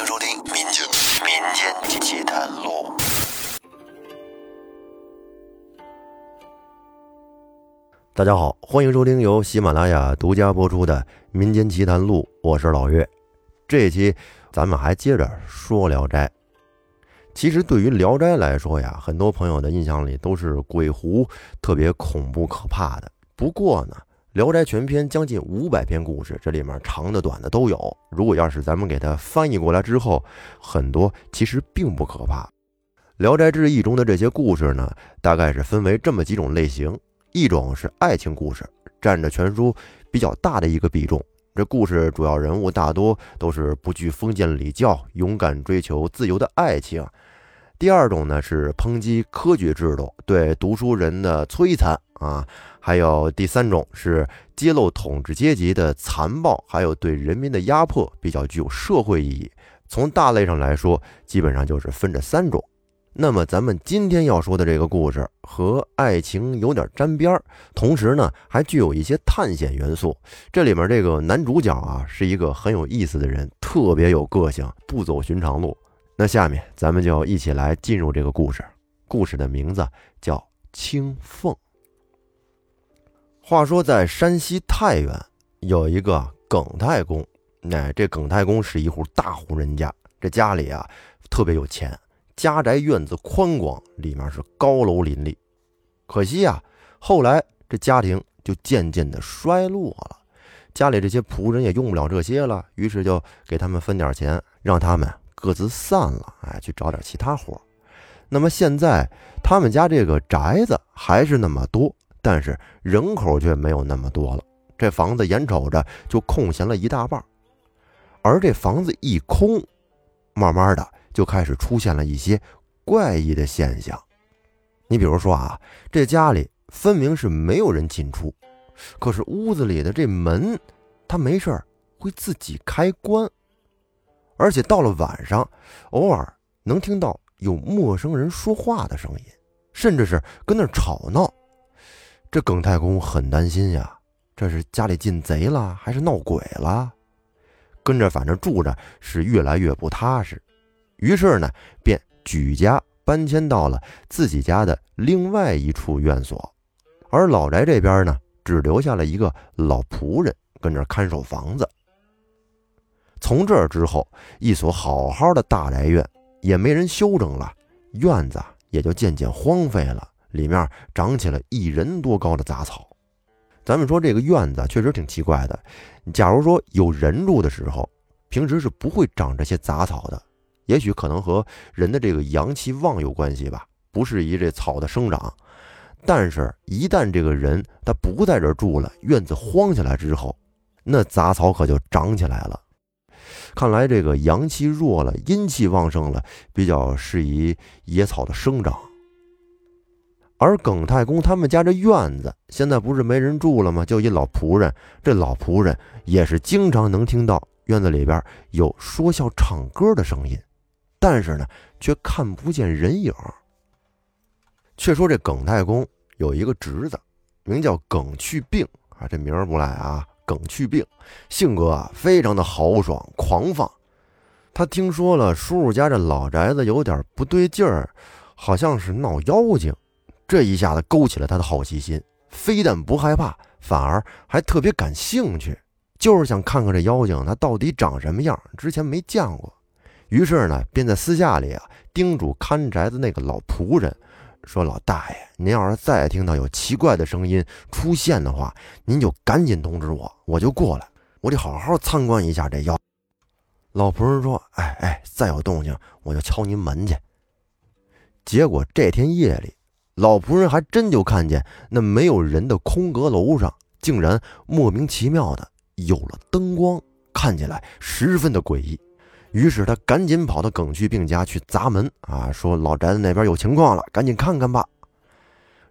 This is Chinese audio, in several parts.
迎收听《民间民间奇谈录》。大家好，欢迎收听由喜马拉雅独家播出的《民间奇谈录》，我是老岳。这一期咱们还接着说《聊斋》。其实对于《聊斋》来说呀，很多朋友的印象里都是鬼狐，特别恐怖可怕的。不过呢，《聊斋》全篇将近五百篇故事，这里面长的、短的都有。如果要是咱们给它翻译过来之后，很多其实并不可怕。《聊斋志异》中的这些故事呢，大概是分为这么几种类型：一种是爱情故事，占着全书比较大的一个比重。这故事主要人物大多都是不惧封建礼教、勇敢追求自由的爱情。第二种呢是抨击科举制度对读书人的摧残啊，还有第三种是揭露统治阶级的残暴，还有对人民的压迫，比较具有社会意义。从大类上来说，基本上就是分这三种。那么咱们今天要说的这个故事和爱情有点沾边儿，同时呢还具有一些探险元素。这里面这个男主角啊是一个很有意思的人，特别有个性，不走寻常路。那下面咱们就一起来进入这个故事。故事的名字叫青凤。话说在山西太原有一个耿太公，哎，这耿太公是一户大户人家，这家里啊特别有钱。家宅院子宽广，里面是高楼林立。可惜啊，后来这家庭就渐渐的衰落了，家里这些仆人也用不了这些了，于是就给他们分点钱，让他们各自散了，哎，去找点其他活。那么现在他们家这个宅子还是那么多，但是人口却没有那么多了。这房子眼瞅着就空闲了一大半，而这房子一空，慢慢的。就开始出现了一些怪异的现象。你比如说啊，这家里分明是没有人进出，可是屋子里的这门，它没事会自己开关，而且到了晚上，偶尔能听到有陌生人说话的声音，甚至是跟那吵闹。这耿太公很担心呀，这是家里进贼了，还是闹鬼了？跟着反正住着是越来越不踏实。于是呢，便举家搬迁到了自己家的另外一处院所，而老宅这边呢，只留下了一个老仆人跟着看守房子。从这之后，一所好好的大宅院也没人修整了，院子也就渐渐荒废了，里面长起了一人多高的杂草。咱们说这个院子确实挺奇怪的，假如说有人住的时候，平时是不会长这些杂草的。也许可能和人的这个阳气旺有关系吧，不适宜这草的生长。但是，一旦这个人他不在这住了，院子荒起来之后，那杂草可就长起来了。看来这个阳气弱了，阴气旺盛了，比较适宜野草的生长。而耿太公他们家这院子现在不是没人住了吗？就一老仆人，这老仆人也是经常能听到院子里边有说笑、唱歌的声音。但是呢，却看不见人影。却说这耿太公有一个侄子，名叫耿去病啊，这名儿不赖啊。耿去病性格啊非常的豪爽狂放。他听说了叔叔家这老宅子有点不对劲儿，好像是闹妖精，这一下子勾起了他的好奇心，非但不害怕，反而还特别感兴趣，就是想看看这妖精他到底长什么样，之前没见过。于是呢，便在私下里啊叮嘱看宅子那个老仆人，说：“老大爷，您要是再听到有奇怪的声音出现的话，您就赶紧通知我，我就过来，我得好好参观一下这妖。”老仆人说：“哎哎，再有动静，我就敲您门去。”结果这天夜里，老仆人还真就看见那没有人的空阁楼上，竟然莫名其妙的有了灯光，看起来十分的诡异。于是他赶紧跑到耿去病家去砸门啊，说老宅子那边有情况了，赶紧看看吧。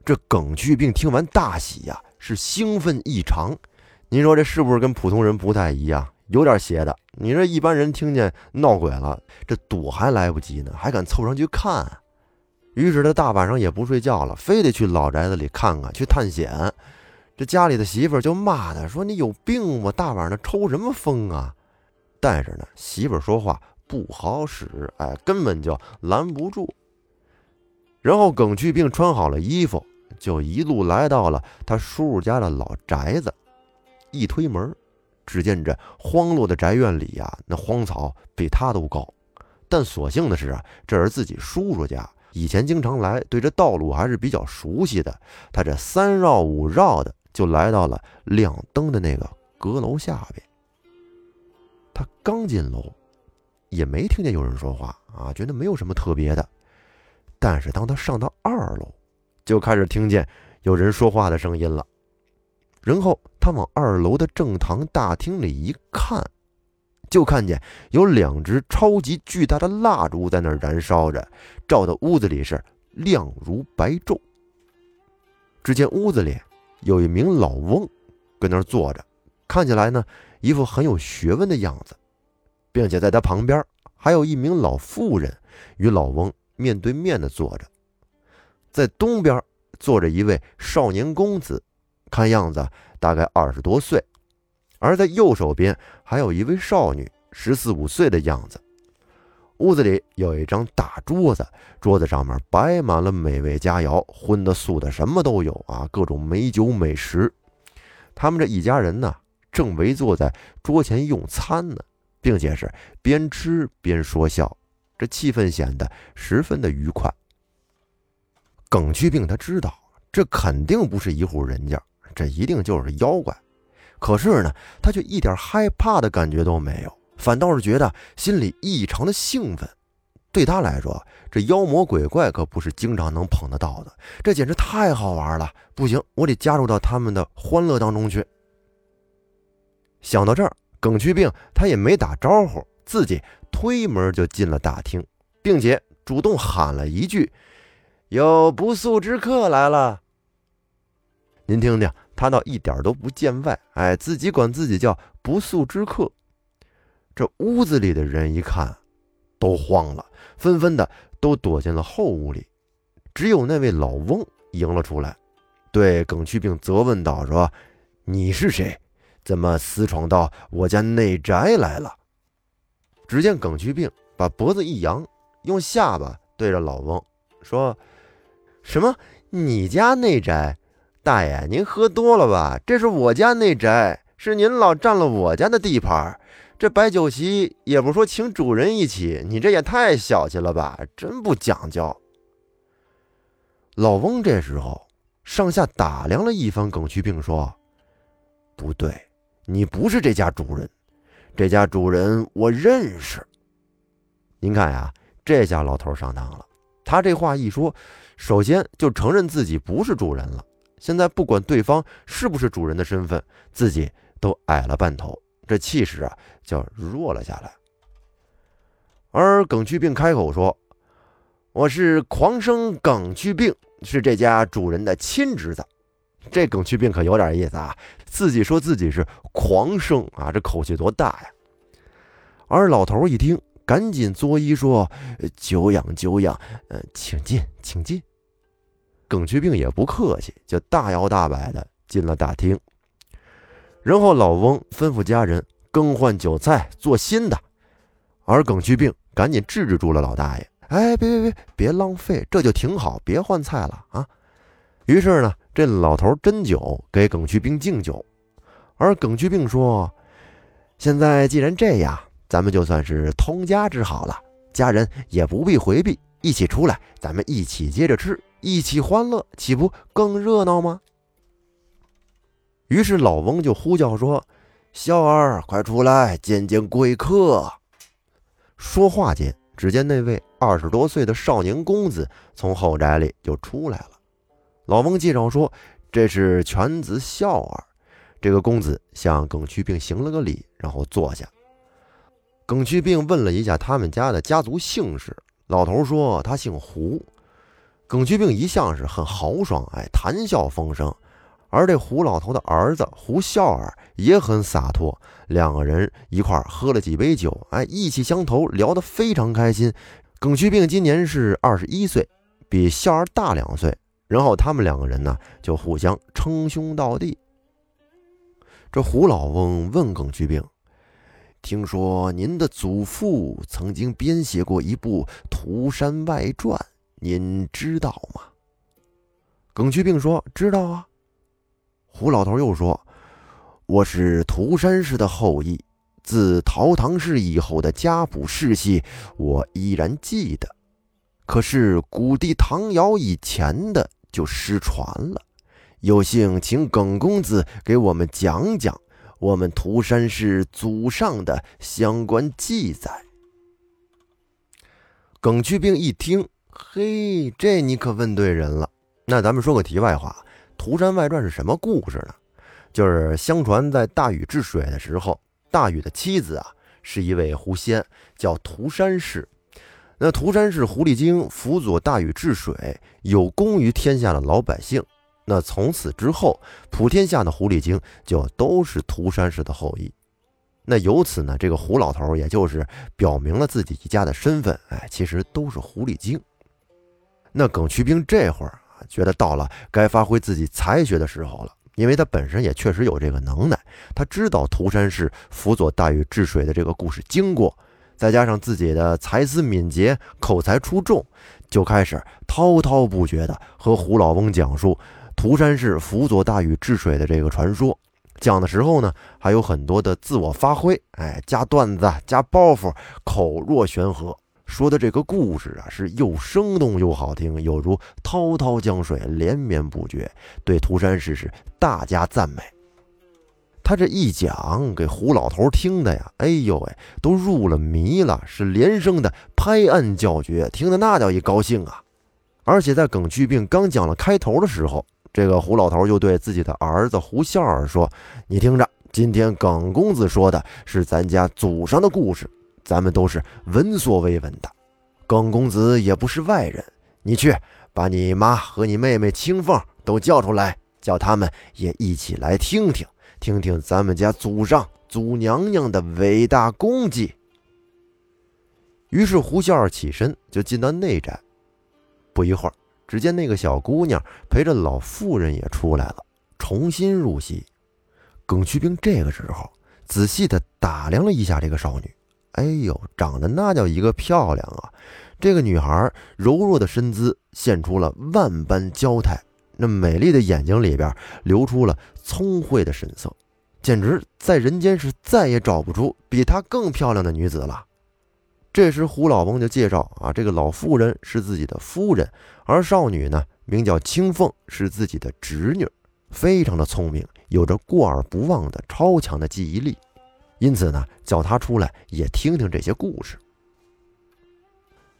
这耿去病听完大喜呀，是兴奋异常。您说这是不是跟普通人不太一样，有点邪的？你说一般人听见闹鬼了，这躲还来不及呢，还敢凑上去看？于是他大晚上也不睡觉了，非得去老宅子里看看，去探险。这家里的媳妇就骂他说：“你有病吗？大晚上抽什么风啊？”但是呢，媳妇说话不好使，哎，根本就拦不住。然后耿去病穿好了衣服，就一路来到了他叔叔家的老宅子。一推门，只见这荒落的宅院里呀，那荒草比他都高。但所幸的是啊，这是自己叔叔家，以前经常来，对这道路还是比较熟悉的。他这三绕五绕的，就来到了亮灯的那个阁楼下边。刚进楼，也没听见有人说话啊，觉得没有什么特别的。但是当他上到二楼，就开始听见有人说话的声音了。然后他往二楼的正堂大厅里一看，就看见有两只超级巨大的蜡烛在那儿燃烧着，照的屋子里是亮如白昼。只见屋子里有一名老翁跟那儿坐着，看起来呢一副很有学问的样子，并且在他旁边还有一名老妇人与老翁面对面的坐着。在东边坐着一位少年公子。看样子大概二十多岁，而在右手边还有一位少女，十四五岁的样子。屋子里有一张大桌子，桌子上面摆满了美味佳肴，荤的素的什么都有啊，各种美酒美食。他们这一家人呢，正围坐在桌前用餐呢，并且是边吃边说笑，这气氛显得十分的愉快。耿去病他知道，这肯定不是一户人家。这一定就是妖怪，可是呢，他却一点害怕的感觉都没有，反倒是觉得心里异常的兴奋。对他来说，这妖魔鬼怪可不是经常能碰得到的，这简直太好玩了！不行，我得加入到他们的欢乐当中去。想到这儿，耿去病他也没打招呼，自己推门就进了大厅，并且主动喊了一句：“有不速之客来了。”您听听。他倒一点都不见外，哎，自己管自己叫不速之客。这屋子里的人一看，都慌了，纷纷的都躲进了后屋里。只有那位老翁迎了出来，对耿去病责问道：“说你是谁？怎么私闯到我家内宅来了？”只见耿去病把脖子一扬，用下巴对着老翁说：“什么？你家内宅？”大爷，您喝多了吧？这是我家内宅，是您老占了我家的地盘。这摆酒席也不说请主人一起，你这也太小气了吧？真不讲究。老翁这时候上下打量了一番耿去病，说：“不对，你不是这家主人，这家主人我认识。您看呀，这下老头上当了。他这话一说，首先就承认自己不是主人了。”现在不管对方是不是主人的身份，自己都矮了半头，这气势啊就弱了下来。而耿去病开口说：“我是狂生耿去病，是这家主人的亲侄子。”这耿去病可有点意思啊，自己说自己是狂生啊，这口气多大呀！而老头一听，赶紧作揖说：“久仰久仰，呃，请进，请进。”耿去病也不客气，就大摇大摆的进了大厅。然后老翁吩咐家人更换酒菜，做新的。而耿去病赶紧制止住了老大爷：“哎，别别别，别浪费，这就挺好，别换菜了啊！”于是呢，这老头斟酒给耿去病敬酒。而耿去病说：“现在既然这样，咱们就算是通家之好了，家人也不必回避，一起出来，咱们一起接着吃。”一起欢乐，岂不更热闹吗？于是老翁就呼叫说：“孝儿，快出来见见贵客。”说话间，只见那位二十多岁的少年公子从后宅里就出来了。老翁介绍说：“这是犬子孝儿。”这个公子向耿去病行了个礼，然后坐下。耿去病问了一下他们家的家族姓氏，老头说他姓胡。耿去病一向是很豪爽，哎，谈笑风生，而这胡老头的儿子胡笑儿也很洒脱，两个人一块喝了几杯酒，哎，意气相投，聊得非常开心。耿去病今年是二十一岁，比笑儿大两岁，然后他们两个人呢就互相称兄道弟。这胡老翁问耿去病：“听说您的祖父曾经编写过一部《涂山外传》，您知道吗？”耿去病说：“知道啊。”胡老头又说：“我是涂山氏的后裔，自陶唐氏以后的家谱世系，我依然记得。可是古帝唐尧以前的就失传了。有幸请耿公子给我们讲讲。”我们涂山氏祖上的相关记载。耿去病一听，嘿，这你可问对人了。那咱们说个题外话，《涂山外传》是什么故事呢？就是相传在大禹治水的时候，大禹的妻子啊是一位狐仙，叫涂山氏。那涂山氏狐狸精辅佐大禹治水，有功于天下的老百姓。那从此之后，普天下的狐狸精就都是涂山氏的后裔。那由此呢，这个胡老头也就是表明了自己一家的身份，哎，其实都是狐狸精。那耿去兵这会儿啊，觉得到了该发挥自己才学的时候了，因为他本身也确实有这个能耐，他知道涂山氏辅佐大禹治水的这个故事经过，再加上自己的才思敏捷、口才出众，就开始滔滔不绝地和胡老翁讲述。涂山氏辅佐大禹治水的这个传说，讲的时候呢，还有很多的自我发挥，哎，加段子，加包袱，口若悬河，说的这个故事啊，是又生动又好听，有如滔滔江水，连绵不绝，对涂山氏是大加赞美。他这一讲，给胡老头听的呀，哎呦喂，都入了迷了，是连声的拍案叫绝，听得那叫一高兴啊！而且在耿去病刚讲了开头的时候。这个胡老头又对自己的儿子胡笑儿说：“你听着，今天耿公子说的是咱家祖上的故事，咱们都是闻所未闻的。耿公子也不是外人，你去把你妈和你妹妹青凤都叫出来，叫他们也一起来听听，听听咱们家祖上祖娘娘的伟大功绩。”于是胡笑儿起身就进到内宅，不一会儿。只见那个小姑娘陪着老妇人也出来了，重新入席。耿去兵这个时候仔细的打量了一下这个少女，哎呦，长得那叫一个漂亮啊！这个女孩柔弱的身姿现出了万般娇态，那美丽的眼睛里边流出了聪慧的神色，简直在人间是再也找不出比她更漂亮的女子了。这时，胡老翁就介绍啊，这个老妇人是自己的夫人，而少女呢，名叫青凤，是自己的侄女，非常的聪明，有着过耳不忘的超强的记忆力，因此呢，叫她出来也听听这些故事。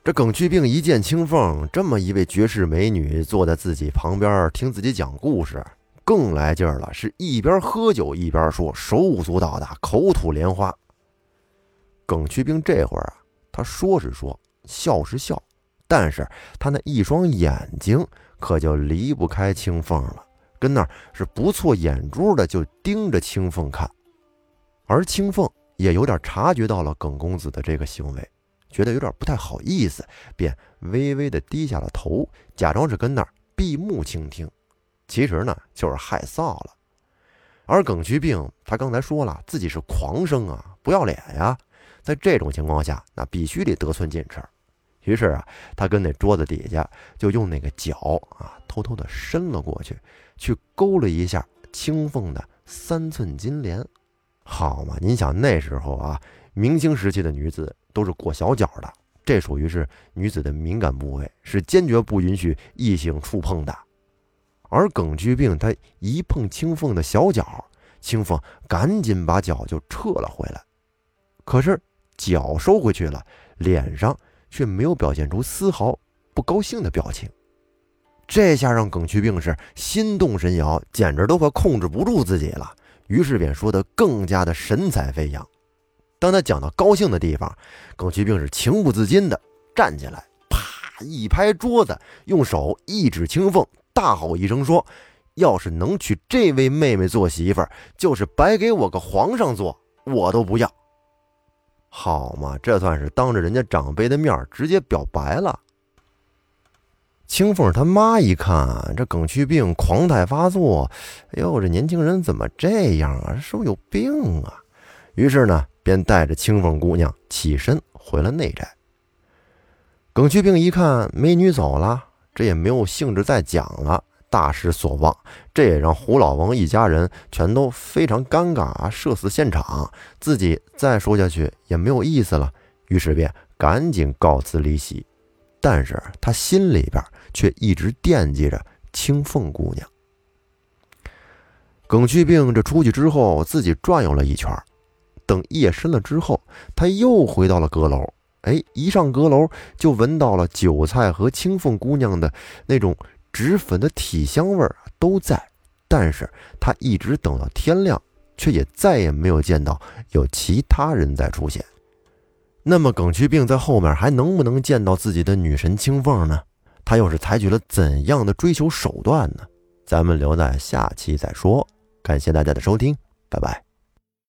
这耿去病一见青凤这么一位绝世美女坐在自己旁边听自己讲故事，更来劲儿了，是一边喝酒一边说，手舞足蹈的，口吐莲花。耿去病这会儿啊。他说是说，笑是笑，但是他那一双眼睛可就离不开青凤了，跟那是不错眼珠的，就盯着青凤看。而青凤也有点察觉到了耿公子的这个行为，觉得有点不太好意思，便微微的低下了头，假装是跟那儿闭目倾听，其实呢就是害臊了。而耿去病他刚才说了，自己是狂生啊，不要脸呀。在这种情况下，那必须得得寸进尺。于是啊，他跟那桌子底下就用那个脚啊，偷偷的伸了过去，去勾了一下青凤的三寸金莲。好嘛，您想那时候啊，明清时期的女子都是裹小脚的，这属于是女子的敏感部位，是坚决不允许异性触碰的。而耿居病他一碰青凤的小脚，青凤赶紧把脚就撤了回来。可是。脚收回去了，脸上却没有表现出丝毫不高兴的表情。这下让耿去病是心动神摇，简直都快控制不住自己了。于是便说得更加的神采飞扬。当他讲到高兴的地方，耿去病是情不自禁的站起来，啪一拍桌子，用手一指青凤，大吼一声说：“要是能娶这位妹妹做媳妇儿，就是白给我个皇上做，我都不要。”好嘛，这算是当着人家长辈的面直接表白了。青凤他妈一看这耿去病狂态发作，哎呦，这年轻人怎么这样啊？是不是有病啊？于是呢，便带着青凤姑娘起身回了内宅。耿去病一看美女走了，这也没有兴致再讲了，大失所望。这也让胡老翁一家人全都非常尴尬啊，社死现场，自己再说下去也没有意思了，于是便赶紧告辞离席。但是他心里边却一直惦记着青凤姑娘。耿去病这出去之后，自己转悠了一圈，等夜深了之后，他又回到了阁楼。哎，一上阁楼就闻到了韭菜和青凤姑娘的那种脂粉的体香味儿都在，但是他一直等到天亮，却也再也没有见到有其他人在出现。那么耿去病在后面还能不能见到自己的女神青凤呢？他又是采取了怎样的追求手段呢？咱们留在下期再说。感谢大家的收听，拜拜。